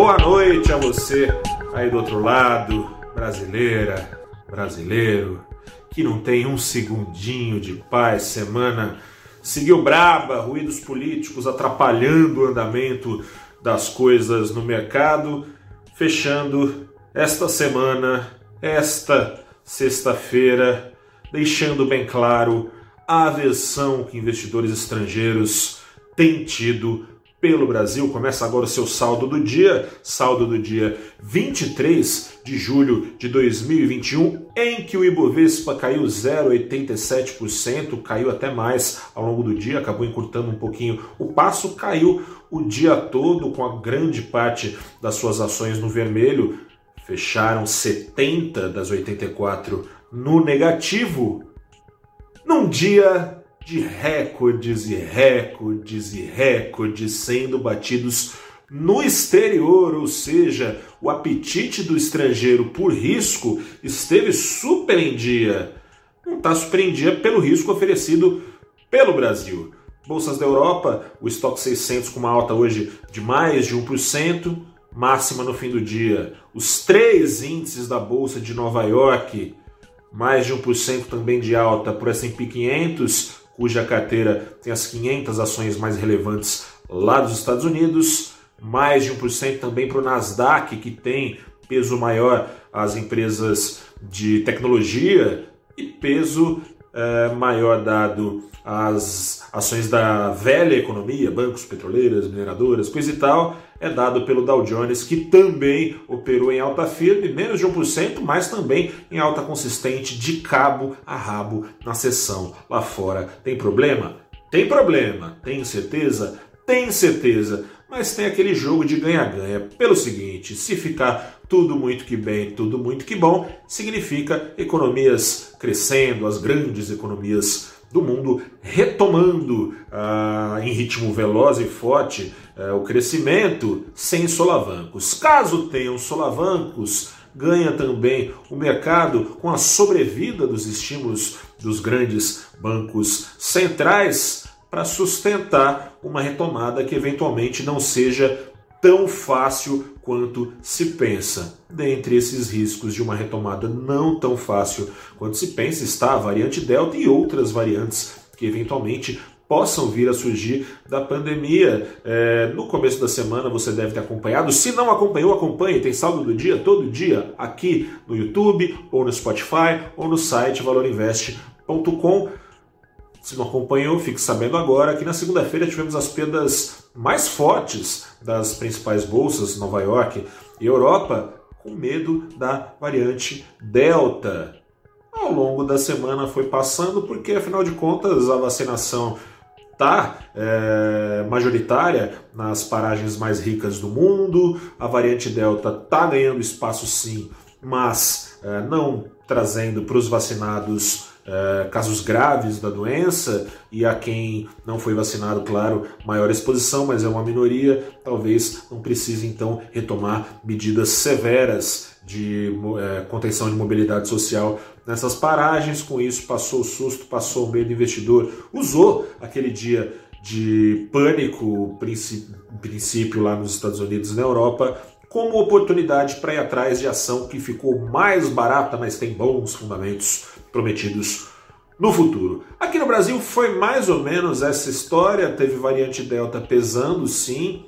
Boa noite a você aí do outro lado, brasileira, brasileiro, que não tem um segundinho de paz, semana seguiu braba, ruídos políticos atrapalhando o andamento das coisas no mercado, fechando esta semana, esta sexta-feira, deixando bem claro a aversão que investidores estrangeiros têm tido pelo Brasil. Começa agora o seu saldo do dia, saldo do dia 23 de julho de 2021, em que o Ibovespa caiu 0,87%, caiu até mais ao longo do dia, acabou encurtando um pouquinho o passo, caiu o dia todo com a grande parte das suas ações no vermelho, fecharam 70 das 84 no negativo. Num dia de recordes e recordes e recordes sendo batidos no exterior, ou seja, o apetite do estrangeiro por risco esteve super em dia. Não está super em dia pelo risco oferecido pelo Brasil. Bolsas da Europa, o estoque 600 com uma alta hoje de mais de 1%, máxima no fim do dia. Os três índices da Bolsa de Nova York, mais de 1% também de alta por S&P 500, cuja carteira tem as 500 ações mais relevantes lá dos Estados Unidos, mais de 1% também para o Nasdaq, que tem peso maior as empresas de tecnologia e peso é, maior dado às ações da velha economia, bancos, petroleiras, mineradoras, coisa e tal, é dado pelo Dow Jones, que também operou em alta firme, menos de 1%, mas também em alta consistente, de cabo a rabo na sessão lá fora. Tem problema? Tem problema. Tem certeza? Tem certeza. Mas tem aquele jogo de ganha-ganha. Pelo seguinte: se ficar tudo muito que bem, tudo muito que bom, significa economias crescendo, as grandes economias do mundo retomando ah, em ritmo veloz e forte ah, o crescimento sem solavancos. Caso tenham solavancos, ganha também o mercado com a sobrevida dos estímulos dos grandes bancos centrais para sustentar uma retomada que eventualmente não seja tão fácil quanto se pensa. Dentre esses riscos de uma retomada não tão fácil quanto se pensa está a variante Delta e outras variantes que eventualmente possam vir a surgir da pandemia. É, no começo da semana você deve ter acompanhado. Se não acompanhou, acompanhe. Tem saldo do dia todo dia aqui no YouTube, ou no Spotify, ou no site valorinvest.com. Se não acompanhou, fique sabendo agora que na segunda-feira tivemos as perdas mais fortes das principais bolsas, Nova York e Europa, com medo da variante Delta. Ao longo da semana foi passando, porque afinal de contas a vacinação está é, majoritária nas paragens mais ricas do mundo, a variante Delta está ganhando espaço sim, mas é, não trazendo para os vacinados é, casos graves da doença e a quem não foi vacinado, claro, maior exposição, mas é uma minoria, talvez não precise então retomar medidas severas de é, contenção de mobilidade social nessas paragens. Com isso, passou o susto, passou o medo do investidor, usou aquele dia de pânico, princípio lá nos Estados Unidos e na Europa, como oportunidade para ir atrás de ação que ficou mais barata, mas tem bons fundamentos prometidos no futuro. Aqui no Brasil foi mais ou menos essa história, teve variante Delta pesando sim,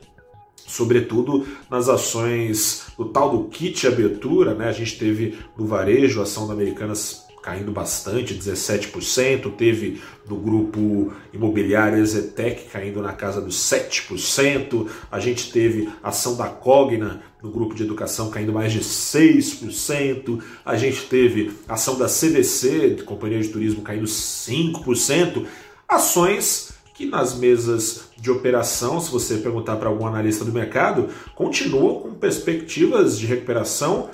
sobretudo nas ações do tal do kit abertura, né? A gente teve no varejo ação da Americanas caindo bastante, 17%, teve no grupo imobiliário Ezetec caindo na casa dos 7%, a gente teve ação da Cogna no grupo de educação caindo mais de 6%, a gente teve ação da CVC, de Companhia de Turismo, caindo 5%, ações que nas mesas de operação, se você perguntar para algum analista do mercado, continuam com perspectivas de recuperação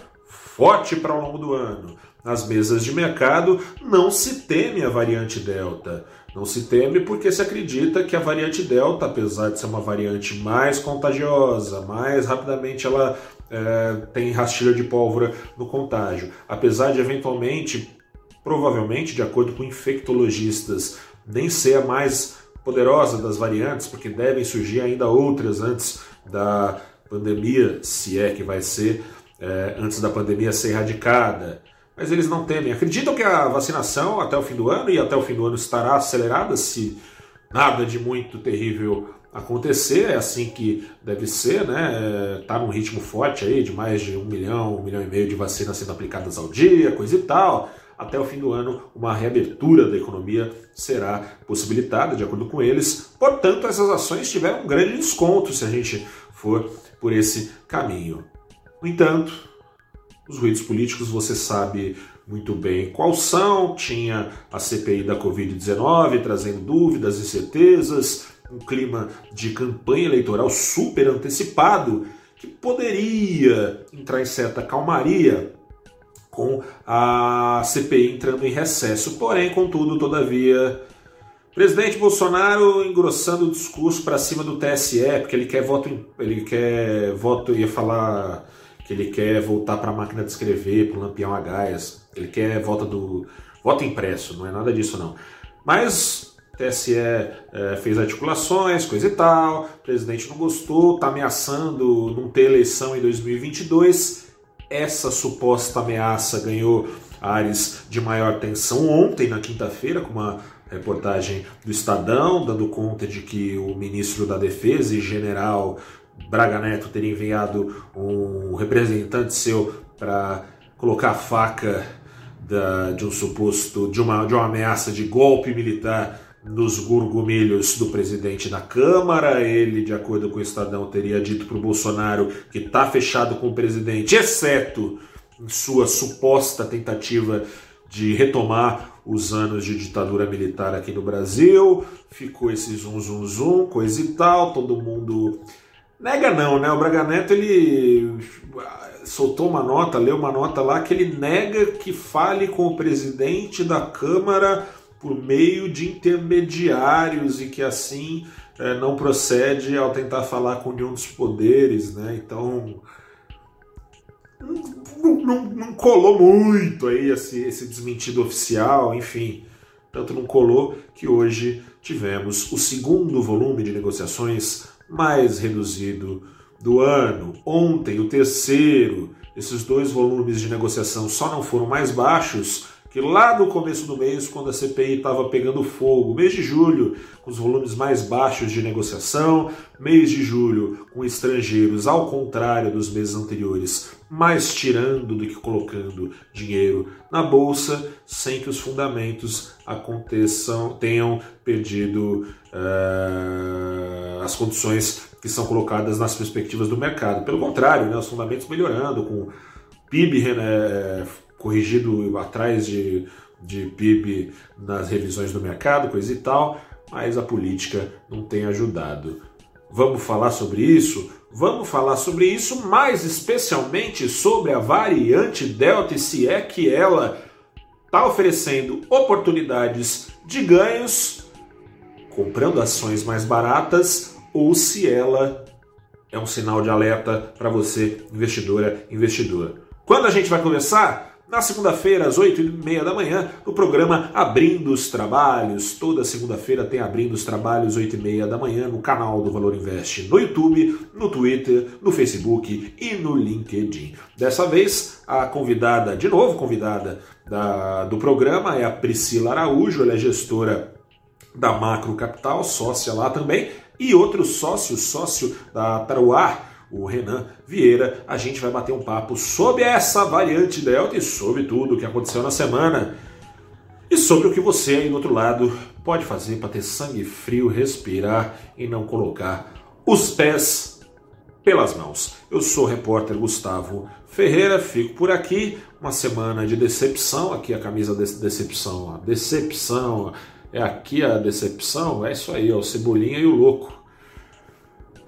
forte para o longo do ano nas mesas de mercado, não se teme a variante Delta. Não se teme porque se acredita que a variante Delta, apesar de ser uma variante mais contagiosa, mais rapidamente ela é, tem rastilha de pólvora no contágio, apesar de eventualmente, provavelmente, de acordo com infectologistas, nem ser a mais poderosa das variantes, porque devem surgir ainda outras antes da pandemia, se é que vai ser, é, antes da pandemia ser erradicada. Mas eles não temem. Acreditam que a vacinação até o fim do ano e até o fim do ano estará acelerada se nada de muito terrível acontecer, é assim que deve ser, né? Tá num ritmo forte aí de mais de um milhão, um milhão e meio de vacinas sendo aplicadas ao dia, coisa e tal. Até o fim do ano, uma reabertura da economia será possibilitada, de acordo com eles. Portanto, essas ações tiveram um grande desconto se a gente for por esse caminho. No entanto, os ruídos políticos você sabe muito bem quais são. Tinha a CPI da Covid-19 trazendo dúvidas, incertezas, um clima de campanha eleitoral super antecipado que poderia entrar em certa calmaria com a CPI entrando em recesso. Porém, contudo, todavia, presidente Bolsonaro engrossando o discurso para cima do TSE, porque ele quer voto, ele quer voto, ia falar que ele quer voltar para a máquina de escrever, para o lampião a gás, ele quer volta do voto impresso, não é nada disso não. Mas TSE é, fez articulações, coisa e tal, o presidente não gostou, está ameaçando não ter eleição em 2022. Essa suposta ameaça ganhou áreas de maior tensão ontem, na quinta-feira, com uma reportagem do Estadão, dando conta de que o ministro da Defesa e general Braga Neto teria enviado um representante seu para colocar a faca da, de um suposto de uma, de uma ameaça de golpe militar nos gurgumilhos do presidente da Câmara. Ele, de acordo com o Estadão, teria dito para o Bolsonaro que está fechado com o presidente, exceto em sua suposta tentativa de retomar os anos de ditadura militar aqui no Brasil. Ficou esse zum zum zum, coisa e tal, todo mundo nega não, né? O Braga Neto ele soltou uma nota, leu uma nota lá que ele nega que fale com o presidente da Câmara por meio de intermediários e que assim é, não procede ao tentar falar com nenhum dos poderes, né? Então não, não, não colou muito aí esse, esse desmentido oficial, enfim. Tanto não colou que hoje tivemos o segundo volume de negociações mais reduzido do ano. Ontem, o terceiro. Esses dois volumes de negociação só não foram mais baixos que lá no começo do mês, quando a CPI estava pegando fogo, mês de julho, com os volumes mais baixos de negociação, mês de julho, com estrangeiros, ao contrário dos meses anteriores, mais tirando do que colocando dinheiro na bolsa, sem que os fundamentos aconteçam, tenham perdido uh, as condições que são colocadas nas perspectivas do mercado. Pelo contrário, né, os fundamentos melhorando, com PIB né, corrigido atrás de, de PIB nas revisões do mercado, coisa e tal, mas a política não tem ajudado. Vamos falar sobre isso? Vamos falar sobre isso, mais especialmente sobre a variante Delta e se é que ela está oferecendo oportunidades de ganhos comprando ações mais baratas ou se ela é um sinal de alerta para você, investidora, investidor. Quando a gente vai começar? Na segunda-feira, às 8h30 da manhã, no programa Abrindo os Trabalhos. Toda segunda-feira tem Abrindo os Trabalhos, 8h30 da manhã, no canal do Valor Invest, no YouTube, no Twitter, no Facebook e no LinkedIn. Dessa vez, a convidada, de novo convidada da, do programa, é a Priscila Araújo, ela é gestora da Macro Capital, sócia lá também, e outro sócio, sócio da Taruar, o Renan Vieira, a gente vai bater um papo sobre essa variante Delta e sobre tudo o que aconteceu na semana. E sobre o que você aí do outro lado pode fazer para ter sangue frio, respirar e não colocar os pés pelas mãos. Eu sou o repórter Gustavo Ferreira, fico por aqui. Uma semana de decepção, aqui a camisa de decepção, a decepção, é aqui a decepção, é isso aí, ó, o Cebolinha e o Louco.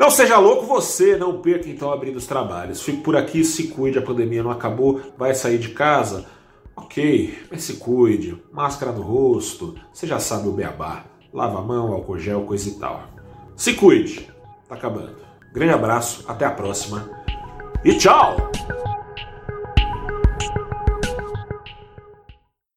Não seja louco você, não perca então abrindo os trabalhos. Fique por aqui, se cuide, a pandemia não acabou, vai sair de casa. Ok, mas se cuide, máscara no rosto, você já sabe o beabá. Lava a mão, álcool gel, coisa e tal. Se cuide, tá acabando. Grande abraço, até a próxima e tchau!